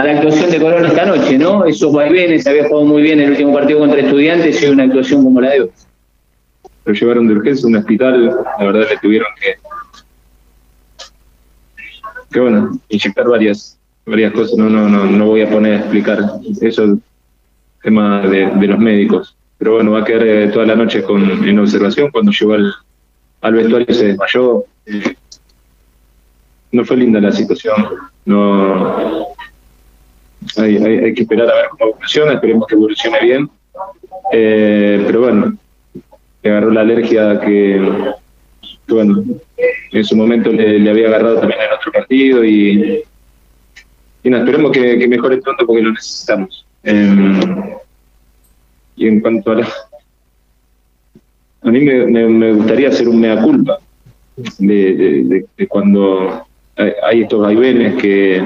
a la actuación de Corona esta noche, ¿no? Esos vaivenes, había jugado muy bien el último partido contra Estudiantes y una actuación como la de hoy. Lo llevaron de urgencia a un hospital, la verdad le tuvieron que, que bueno, inyectar varias varias cosas, no, no, no, no voy a poner a explicar, eso es tema de, de los médicos. Pero bueno, va a quedar eh, toda la noche con, en observación. Cuando llegó al, al vestuario se desmayó. Eh, no fue linda la situación. No hay, hay, hay, que esperar a ver cómo evoluciona, esperemos que evolucione bien. Eh, pero bueno, le agarró la alergia que, bueno, en su momento le, había agarrado también en otro partido y, y no, esperemos que, mejore pronto porque lo necesitamos. Eh, y en cuanto a la... A mí me, me, me gustaría hacer un mea culpa de, de, de cuando hay, hay estos vaivenes que,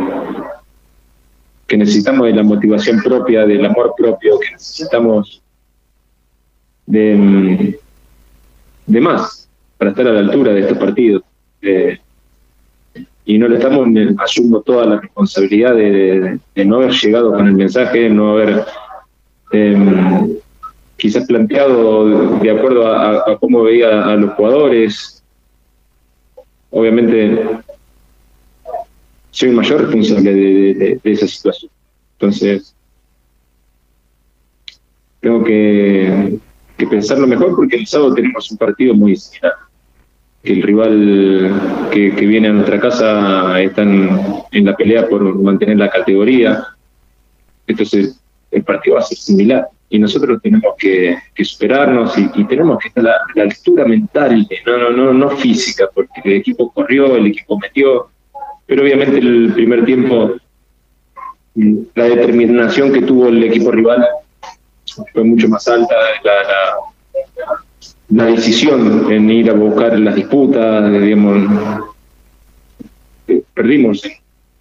que necesitamos de la motivación propia, del amor propio, que necesitamos de, de más para estar a la altura de estos partidos. Eh, y no le estamos, asumo toda la responsabilidad de, no haber llegado con el mensaje, no haber eh, quizás planteado de acuerdo a, a, cómo veía a los jugadores. Obviamente soy el mayor responsable de, esa situación. Entonces, tengo que, pensarlo mejor porque el sábado tenemos un partido muy similar. El rival que, viene a nuestra casa está en, la pelea por mantener la categoría. Entonces, el partido va a ser similar. Y nosotros tenemos que, superarnos y, tenemos que estar la, la altura mental, no, no, no, no física, porque el equipo corrió, el equipo metió, pero obviamente el primer tiempo la determinación que tuvo el equipo rival fue mucho más alta, la, la, decisión en ir a buscar las disputas, digamos, perdimos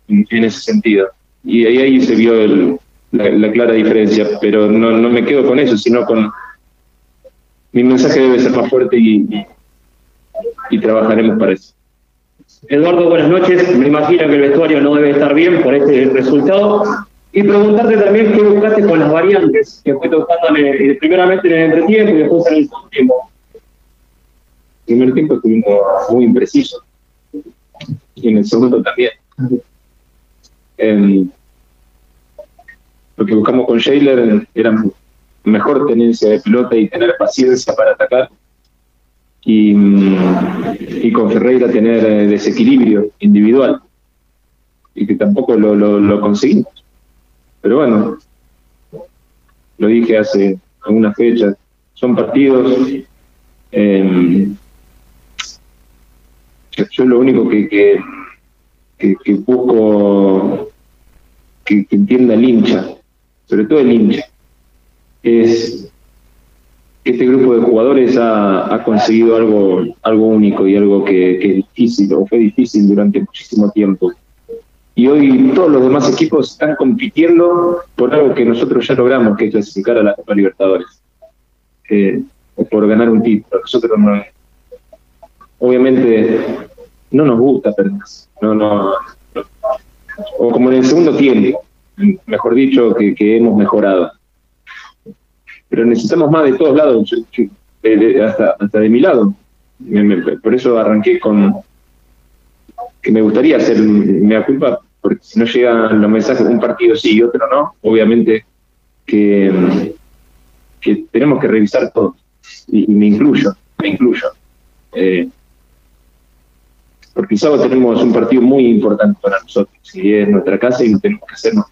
en, ese sentido. Y ahí, ahí se vio el, la, la, clara diferencia, pero no, no me quedo con eso, sino con mi mensaje debe ser más fuerte y, y trabajaremos para eso. Eduardo, buenas noches. Me imagino que el vestuario no debe estar bien por este resultado. Y preguntarte también qué buscaste con las variantes que fue tocando el, primeramente en el entretiempo y después en el segundo tiempo. En el primer tiempo estuvimos muy imprecisos. Y en el segundo también. Eh, lo que buscamos con Shaler era mejor tenencia de pelota y tener paciencia para atacar y, con Ferreira tener eh, desequilibrio individual y que tampoco lo, lo, conseguimos. Pero bueno, lo dije hace algunas fechas, son partidos. Eh, yo, lo único que, que, que, que busco que, entienda el hincha, sobre todo el hincha, es este grupo de jugadores ha, conseguido algo, algo único y algo que, es difícil o fue difícil durante muchísimo tiempo. Y hoy todos los demás equipos están compitiendo por algo que nosotros ya logramos, que es clasificar a la Copa Libertadores, eh, por ganar un título. Nosotros no, obviamente no nos gusta perder, no, no, o como en el segundo tiempo, mejor dicho, que hemos mejorado pero necesitamos más de todos lados, de, de, hasta, hasta de mi lado. Me, me, por eso arranqué con que me gustaría hacer mea culpa, porque si no llegan los mensajes, un partido sí y otro no, obviamente que, que tenemos que revisar todo, y, me incluyo, me incluyo. Eh, porque el sábado tenemos un partido muy importante para nosotros, y es nuestra casa y tenemos que hacernos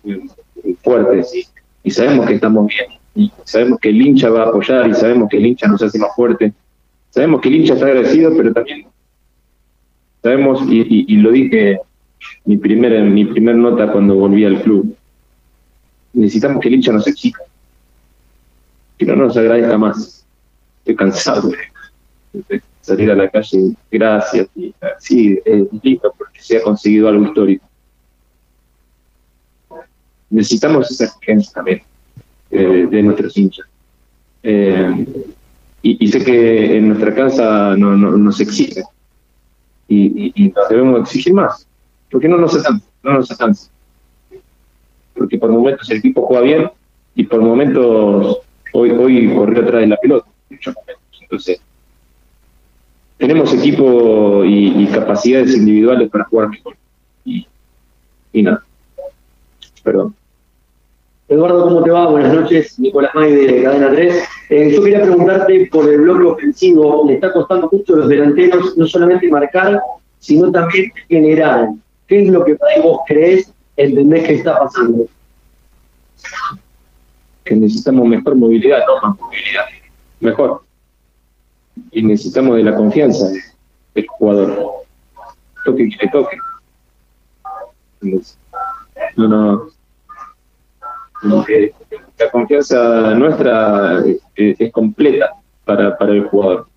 fuertes y, y sabemos que estamos bien y sabemos que el hincha va a apoyar y sabemos que el hincha nos hace más fuerte. Sabemos que el hincha está agradecido, pero también sabemos, y, lo dije mi primera, mi primer nota cuando volví al club, necesitamos que el hincha nos exija, que no nos agradezca más. Estoy cansado de salir a la calle, gracias, y sí, es lindo porque se ha conseguido algo histórico. Necesitamos esa exigencia también eh, de nuestros hinchas. Eh, y, y, sé que en nuestra casa no, no nos exige y, y, y, nos debemos exigir más, porque no nos alcanza, no nos alcanza. por momentos el equipo juega bien y por momentos hoy, hoy corrió atrás de la pelota, Entonces, tenemos equipo y, capacidades individuales para jugar mejor. Y, y nada. Perdón. Eduardo, ¿cómo te va? Buenas noches. Nicolás May de Cadena 3. Eh, yo quería preguntarte por el bloque ofensivo. Le está costando mucho a los delanteros no solamente marcar, sino también generar. ¿Qué es lo que vos crees, entendés que está pasando? Que necesitamos mejor movilidad, no más movilidad. Mejor y necesitamos de la confianza del jugador. Toque que le toque. No, no. La confianza nuestra es, completa para, para el jugador.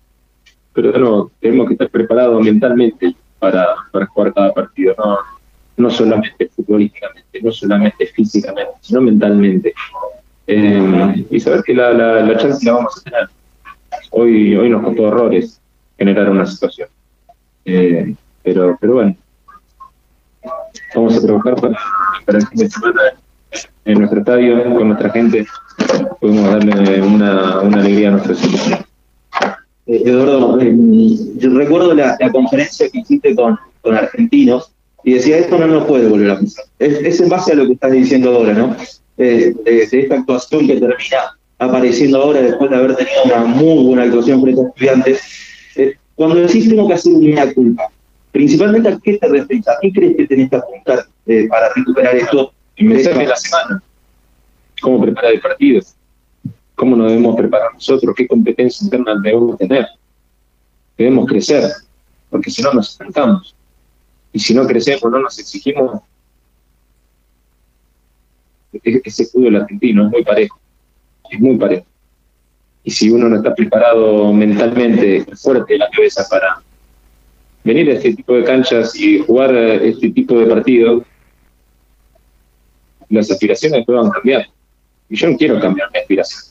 Pero no, tenemos que estar preparados mentalmente para, para jugar cada partido, no, no solamente futbolísticamente, no solamente físicamente, sino mentalmente. Eh, y saber que la, la, la chance la vamos a tener hoy, hoy nos costó errores generar una situación. Eh, pero, pero bueno, vamos a trabajar para, para el fin de en nuestro estadio, con nuestra gente, podemos darle una, una alegría a nuestros hijos. Eh, Eduardo, eh, yo recuerdo la, conferencia que hiciste con, con argentinos y decía, esto no nos puede volver a pasar. Es, en base a lo que estás diciendo ahora, ¿no? Eh, de, esta actuación que termina apareciendo ahora después de haber tenido una muy buena actuación frente a estudiantes. Eh, cuando decís tengo que hacer una culpa, principalmente a qué te refieres, a qué crees que tenés que apuntar para recuperar esto. El mensaje de la semana. ¿Cómo preparar el partido? ¿Cómo nos debemos preparar nosotros? ¿Qué competencia interna debemos tener? Debemos crecer, porque si no nos estancamos. Y si no crecemos, no nos exigimos. E-, ese fútbol argentino es muy parejo es muy parejo. Y si uno no está preparado mentalmente, fuerte en la cabeza para venir a este tipo de canchas y jugar este tipo de partidos, las aspiraciones puedan cambiar. Y yo no quiero cambiar mi aspiración.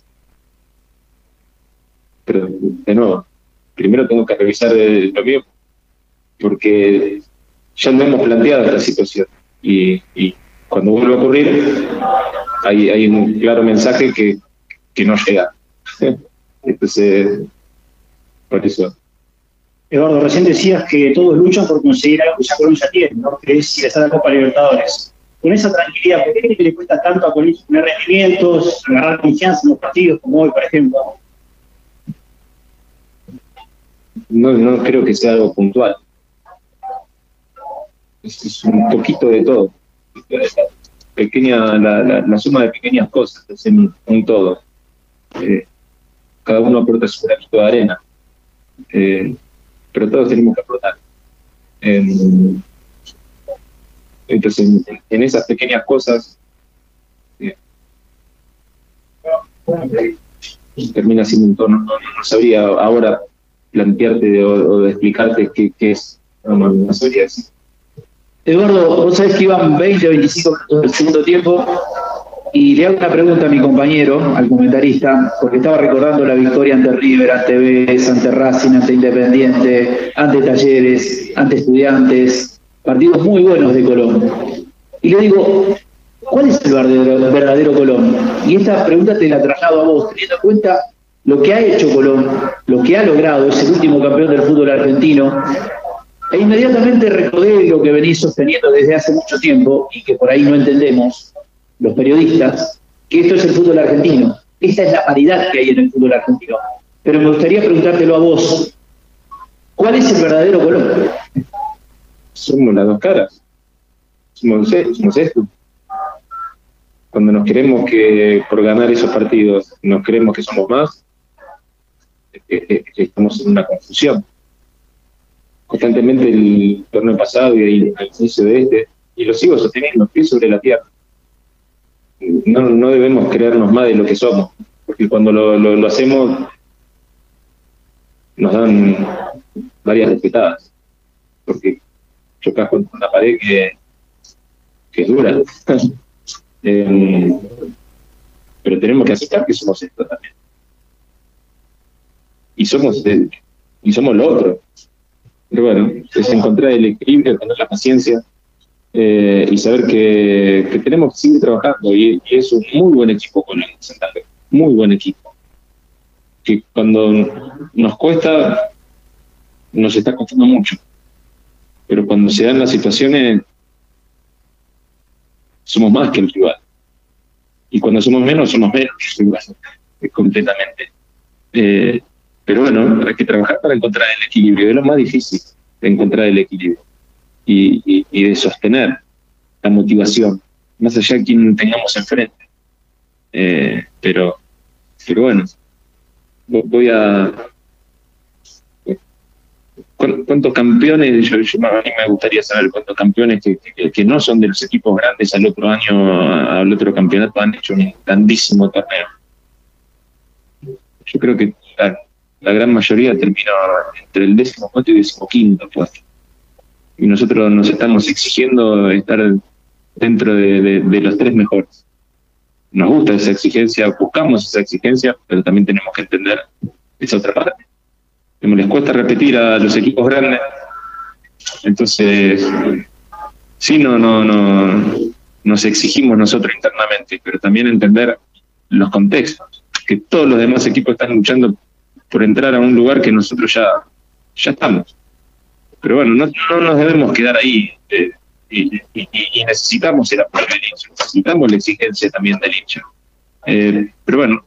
Pero, de nuevo, primero tengo que revisar lo mío, porque ya no hemos planteado esta situación. Y, cuando vuelve a ocurrir, hay, hay un claro mensaje que que no llega. Entonces, por eso. Eduardo, recién decías que todos luchan por conseguir algo que ya Colón ya tiene, ¿no? que es ir a Copa Libertadores. Con esa tranquilidad, ¿por qué le cuesta tanto a Colón tener rendimientos, agarrar confianza en los partidos como hoy, por ejemplo? No, no creo que sea algo puntual. Es, un poquito de todo. Pequeña, la, suma de pequeñas cosas es un todo. Eh, cada uno aporta su granito de arena, eh, pero todos tenemos que aportar. Entonces, en, esas pequeñas cosas, eh, termina siendo un tono. No, sabría ahora plantearte o, explicarte qué, es. No, no. Eduardo, vos sabés que iban 20 o 25 minutos del segundo tiempo y le hago una pregunta a mi compañero, al comentarista, porque estaba recordando la victoria ante River, ante Vélez, ante Racing, ante Independiente, ante Talleres, ante Estudiantes, partidos muy buenos de Colón. Y le digo, ¿cuál es el verdadero, Colón? Y esta pregunta te la traslado a vos, teniendo en cuenta lo que ha hecho Colón, lo que ha logrado, es el último campeón del fútbol argentino, e inmediatamente recordé lo que venís sosteniendo desde hace mucho tiempo y que por ahí no entendemos, los periodistas, que esto es el fútbol argentino. Esta es la paridad que hay en el fútbol argentino. Pero me gustaría preguntártelo a vos. ¿Cuál es el verdadero color? Somos las dos caras. Somos, somos esto. Cuando nos queremos que por ganar esos partidos nos creemos que somos más, estamos en una confusión. Constantemente el torneo pasado y el inicio de este, y lo sigo sosteniendo, pies sobre la tierra no, no debemos creernos más de lo que somos, porque cuando lo, lo, hacemos nos dan varias respetadas, porque chocas contra una pared que, que es dura. Em, pero tenemos que aceptar que somos esto también. Y somos, y somos lo otro. Pero bueno, es encontrar el equilibrio, tener la paciencia eh, y saber que, tenemos que seguir trabajando y, es un muy buen equipo con el Santa Fe, muy buen equipo. Que cuando nos cuesta, nos está costando mucho, pero cuando se dan las situaciones, somos más que el rival. Y cuando somos menos, somos menos rival, completamente. Eh, pero bueno, hay que trabajar para encontrar el equilibrio, es lo más difícil, encontrar el equilibrio y, de sostener la motivación, más allá de quien tengamos enfrente. Eh, pero, pero bueno, voy a... ¿Cuántos campeones? Yo, a mí me gustaría saber cuántos campeones que, no son de los equipos grandes al otro año, al otro campeonato, han hecho un grandísimo torneo. Yo creo que la, gran mayoría terminó entre el décimo cuarto y décimo quinto puesto y nosotros nos estamos exigiendo estar dentro de, los tres mejores. Nos gusta esa exigencia, buscamos esa exigencia, pero también tenemos que entender esa otra parte. Como les cuesta repetir a los equipos grandes, entonces sí no, no, no nos exigimos nosotros internamente, pero también entender los contextos, que todos los demás equipos están luchando por entrar a un lugar que nosotros ya, ya estamos. Pero bueno, no, nos debemos quedar ahí eh, y, necesitamos el apoyo del hincha, necesitamos la exigencia también del hincha. Eh, pero bueno,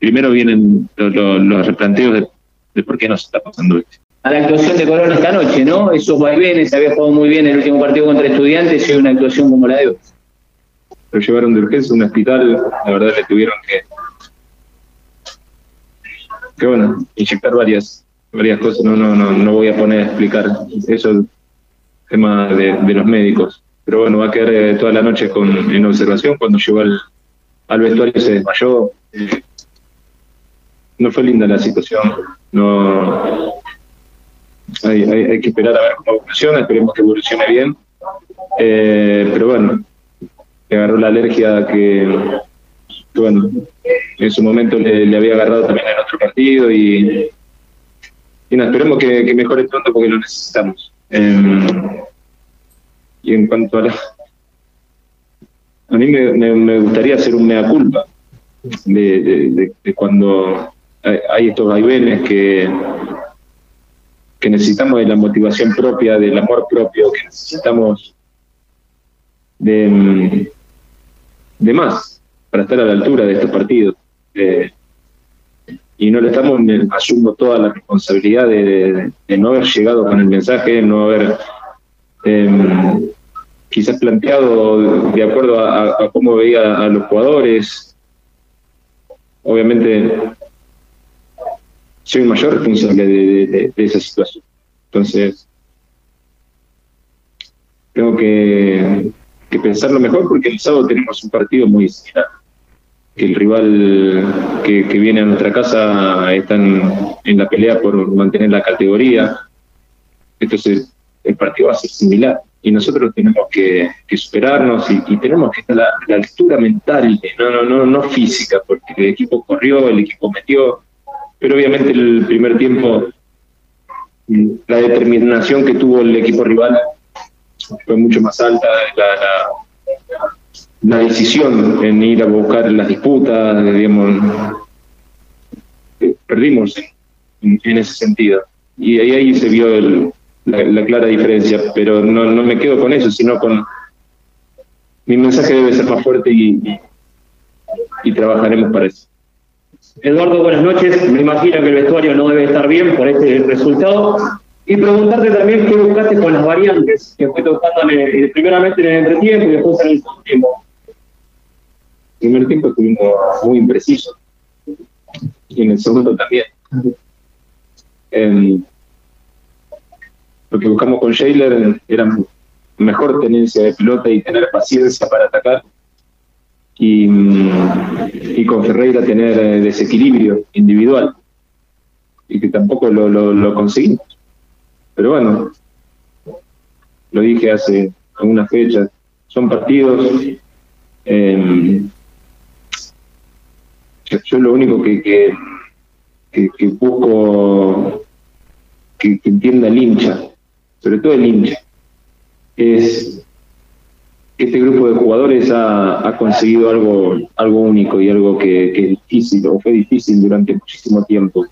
primero vienen los, replanteos de, por qué nos está pasando esto. A la actuación de Colón esta noche, ¿no? Esos vaivenes, había jugado muy bien el último partido contra Estudiantes y una actuación como la de hoy. Lo llevaron de urgencia a un hospital, la verdad le tuvieron que, que bueno, inyectar varias varias cosas, no, no, no, no voy a poner a explicar, eso es tema de, los médicos. Pero bueno, va a quedar eh, toda la noche con, en observación. Cuando llegó al, al vestuario se desmayó. No fue linda la situación. No hay, hay, que esperar a ver cómo evoluciona, esperemos que evolucione bien. Eh, pero bueno, le agarró la alergia que, bueno, en su momento le, había agarrado también en otro partido y, y esperemos que, mejore pronto porque lo necesitamos. Em, y en cuanto a la... A mí me, gustaría hacer un mea culpa de, cuando hay, estos vaivenes que, que necesitamos de la motivación propia, del amor propio, que necesitamos de, de más para estar a la altura de estos partidos y no le estamos, asumo toda la responsabilidad de, no haber llegado con el mensaje, no haber em, quizás planteado de acuerdo a, cómo veía a los jugadores. Obviamente, soy el mayor responsable de, esa situación. Entonces, tengo que, pensarlo mejor porque el sábado tenemos un partido muy similar el rival que, viene a nuestra casa están en la pelea por mantener la categoría. Entonces, el partido va a ser similar. Y nosotros tenemos que, superarnos y, tenemos que estar a la, altura mental, no, no, no, no física, porque el equipo corrió, el equipo metió, pero obviamente el primer tiempo, la determinación que tuvo el equipo rival fue mucho más alta, la la decisión en ir a buscar las disputas, digamos, perdimos en, ese sentido. Y ahí, ahí se vio la, clara diferencia, pero no, no me quedo con eso, sino con mi mensaje debe ser más fuerte y, y, trabajaremos para eso. Eduardo, buenas noches. Me imagino que el vestuario no debe estar bien por este resultado. Y preguntarte también qué buscaste con las variantes que fue tocando primeramente en el entretiempo y después en el segundo tiempo primer tiempo estuvimos muy imprecisos y en el segundo también. Em, lo que buscamos con Shaler era mejor tenencia de pelota y tener paciencia para atacar y, con Ferreira tener eh, desequilibrio individual y que tampoco lo, lo, conseguimos. Pero bueno, lo dije hace algunas fechas, son partidos eh, yo lo único que, que, que, busco que, entienda el hincha, sobre todo el hincha, es este grupo de jugadores ha, conseguido algo, algo único y algo que, es difícil o fue difícil durante muchísimo tiempo.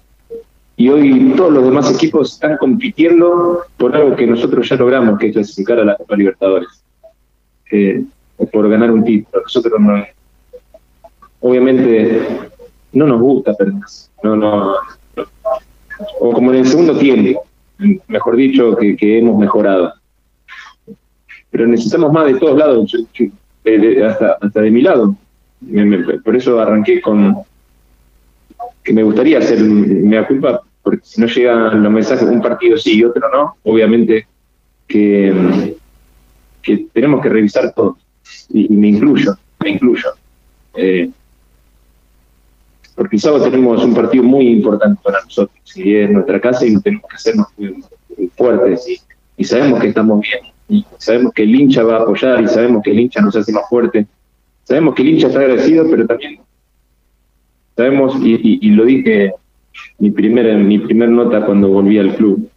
Y hoy todos los demás equipos están compitiendo por algo que nosotros ya logramos, que es clasificar a la Copa Libertadores. Eh, por ganar un título. Nosotros no, obviamente no nos gusta perder. No, no, o como en el segundo tiempo, mejor dicho, que hemos mejorado pero necesitamos más de todos lados, hasta, hasta de mi lado. por eso arranqué con que me gustaría hacer me culpa, porque si no llegan los mensajes, un partido sí y otro no, obviamente que, que tenemos que revisar todo. Y, me incluyo, me incluyo. Eh, porque el sábado tenemos un partido muy importante para nosotros, y es nuestra casa y tenemos que hacernos fuertes y sabemos que estamos bien y sabemos que el hincha va a apoyar y sabemos que el hincha nos hace más fuerte. Sabemos que el hincha está agradecido, pero también sabemos, y, lo dije mi primera, mi primer nota cuando volví al club,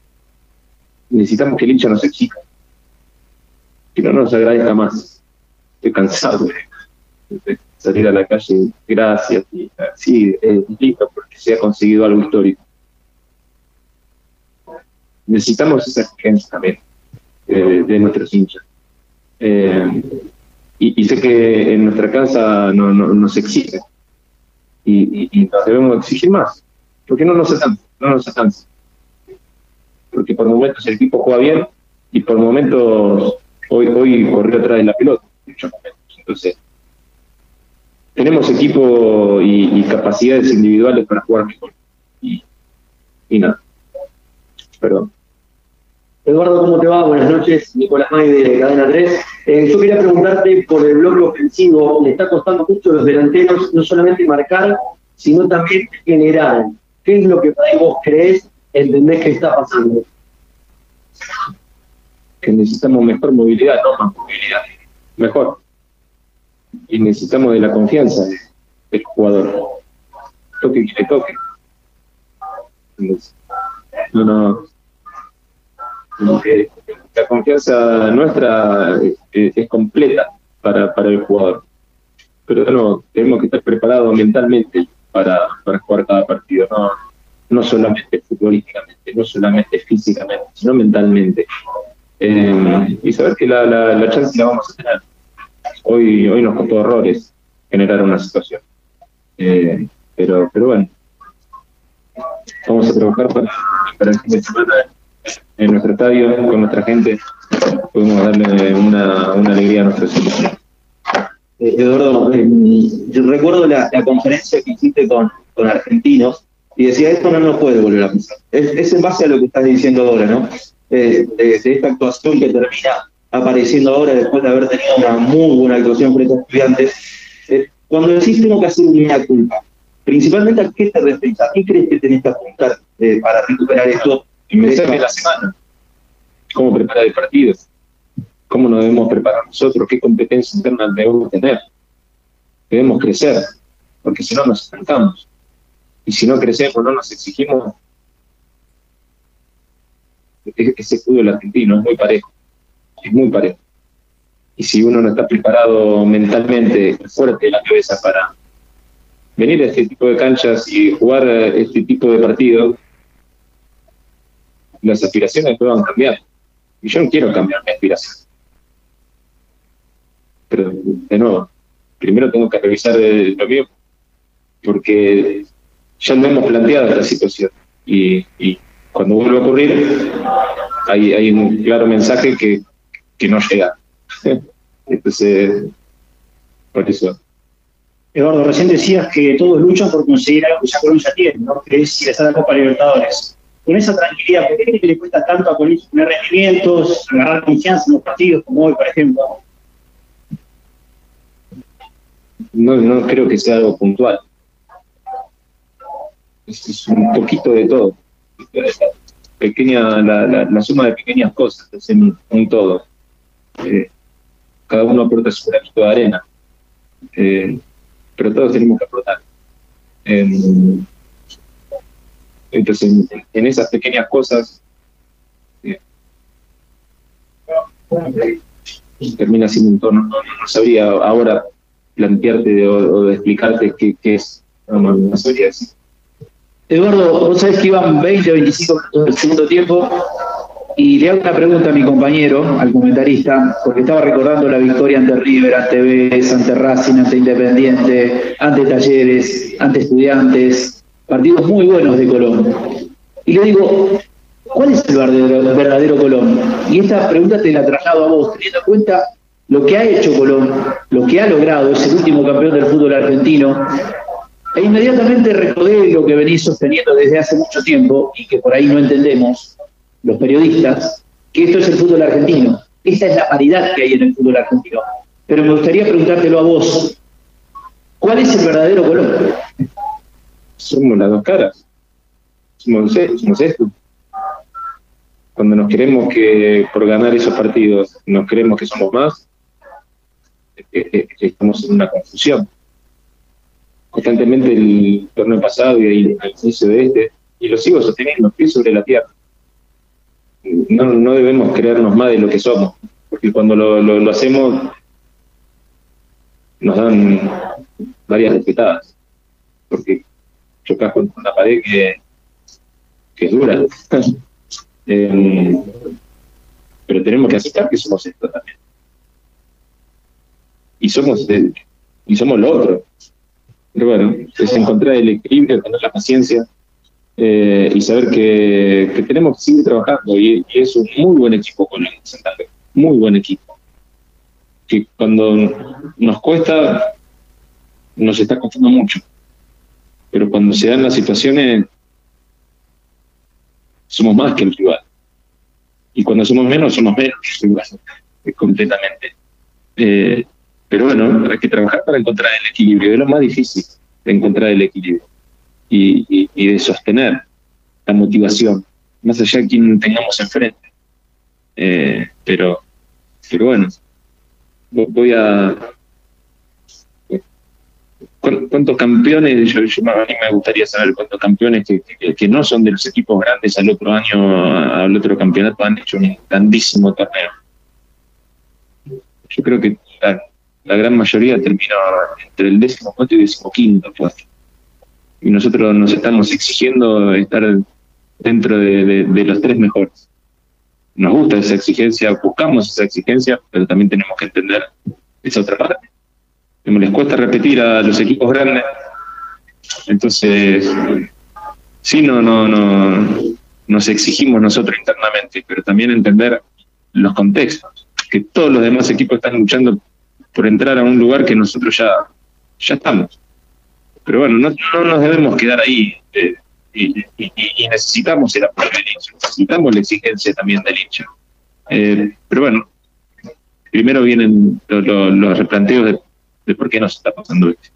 necesitamos que el hincha nos exija, que no nos agradezca más. Estoy cansado de, salir a la calle, gracias, y sí, es lindo porque se ha conseguido algo histórico. Necesitamos esa exigencia también de nuestros hinchas. Eh, y, sé que en nuestra casa no, nos exige y, y, debemos exigir más. porque no nos alcanza? No nos alcanza. Porque por momentos el equipo juega bien y por momentos hoy, hoy corrió atrás de la pelota. Entonces, tenemos equipo y, capacidades individuales para jugar mejor. Y, y nada. Perdón. Eduardo, ¿cómo te va? Buenas noches. Nicolás May de Cadena 3. Eh, yo quería preguntarte por el bloque ofensivo. Le está costando mucho a los delanteros no solamente marcar, sino también generar. ¿Qué es lo que vos crees, entendés que está pasando? Que necesitamos mejor movilidad, no más movilidad. Mejor. Y necesitamos de la confianza del jugador. Toque que le toque. No, no la confianza nuestra eh, es, completa para, para el jugador. Pero no, tenemos que estar preparados mentalmente para, para jugar cada partido, no, no solamente futbolísticamente, no solamente físicamente, sino mentalmente. Eh, y saber que la, la, chance la vamos a tener. Hoy, hoy nos costó errores generar una situación. Eh, pero, pero bueno, vamos a trabajar para, para el fin de en nuestro estadio, con nuestra gente, podemos darle una, una alegría a nuestros hijos. Eh, Eduardo, eh, yo recuerdo la, conferencia que hiciste con, con argentinos y decía, esto no nos puede volver a pasar. Es, en base a lo que estás diciendo ahora, ¿no? Eh, de, esta actuación que termina apareciendo ahora después de haber tenido una muy buena actuación frente a estudiantes. cuando decís tengo que hacer una culpa, principalmente a qué te refieres, a qué crees que tenés que apuntar para recuperar esto mensaje de la semana. ¿Cómo preparar el partido? ¿Cómo nos debemos preparar nosotros? ¿Qué competencia interna debemos tener? Debemos crecer, porque si no nos estancamos. Y si no crecemos, no nos exigimos, ese escudo del argentino es muy parejo. Es muy parejo. Y si uno no está preparado mentalmente, fuerte en la cabeza para venir a este tipo de canchas y jugar este tipo de partidos, las aspiraciones puedan cambiar. Y yo no quiero cambiar mi aspiración. Pero, de nuevo, primero tengo que revisar lo mío, porque ya no hemos planteado esta situación. Y, cuando vuelve a ocurrir, hay, hay un claro mensaje que, que no llega. Entonces, por eso. Eduardo, recién decías que todos luchan por conseguir algo que ya Colombia tiene, ¿no? que es ir a Copa Libertadores con esa tranquilidad, ¿por qué le cuesta tanto a Colín tener rendimientos, agarrar confianza en los partidos como hoy, por ejemplo? No, no creo que sea algo puntual. Es, un poquito de todo. Pequeña, la, suma de pequeñas cosas es un, todo. Eh, cada uno aporta su granito de arena. Eh, pero todos tenemos que aportar. Entonces, en, esas pequeñas cosas, eh, termina siendo un tono. No, no sabría ahora plantearte o, explicarte qué, es. No, no. Eduardo, vos sabés que iban 20 o 25 minutos del segundo tiempo y le hago una pregunta a mi compañero, al comentarista, porque estaba recordando la victoria ante River, ante Vélez, ante Racing, ante Independiente, ante Talleres, ante Estudiantes, partidos muy buenos de Colón. Y le digo, ¿cuál es el verdadero, verdadero Colón? Y esta pregunta te la traslado a vos, teniendo en cuenta lo que ha hecho Colón, lo que ha logrado, es el último campeón del fútbol argentino, e inmediatamente recordé lo que venís sosteniendo desde hace mucho tiempo y que por ahí no entendemos los periodistas, que esto es el fútbol argentino. Esta es la paridad que hay en el fútbol argentino. Pero me gustaría preguntártelo a vos. ¿Cuál es el verdadero Colón? Somos las dos caras. Somos, somos esto. Cuando nos queremos que por ganar esos partidos nos creemos que somos más, estamos en una confusión constantemente el torneo pasado y el inicio de este, y lo sigo sosteniendo, pies sobre la tierra. No, no debemos creernos más de lo que somos, porque cuando lo, lo, hacemos nos dan varias respetadas, porque chocas contra una pared que, que es dura. eh, pero tenemos que aceptar que somos esto también. Y somos, y somos lo otro. Pero bueno, es encontrar el equilibrio, tener la paciencia eh, y saber que, tenemos que seguir trabajando. Y, es un muy buen equipo con el Santander, muy buen equipo. Que cuando nos cuesta, nos está costando mucho. Pero cuando se dan las situaciones, somos más que el rival. Y cuando somos menos, somos menos que el rival, completamente. Eh, pero bueno, hay que trabajar para encontrar el equilibrio. Es lo más difícil, de encontrar el equilibrio y, de sostener la motivación, más allá de quien tengamos enfrente. Eh, pero, pero bueno, voy a. ¿Cuántos campeones? Yo, a mí me gustaría saber cuántos campeones que, no son de los equipos grandes al otro año, al otro campeonato, han hecho un grandísimo torneo. Yo creo que la gran mayoría termina entre el décimo cuarto y décimo quinto puesto. Y nosotros nos estamos exigiendo estar dentro de, los tres mejores. Nos gusta esa exigencia, buscamos esa exigencia, pero también tenemos que entender esa otra parte. Como les cuesta repetir a los equipos grandes, entonces sí no, no, no nos exigimos nosotros internamente, pero también entender los contextos, que todos los demás equipos están luchando por entrar a un lugar que nosotros ya, ya estamos. Pero bueno, no, no nos debemos quedar ahí eh, y, necesitamos el apoyo del hincha, necesitamos la exigencia también del hincha. Eh, pero bueno, primero vienen los, los replanteos de, de por qué nos está pasando esto.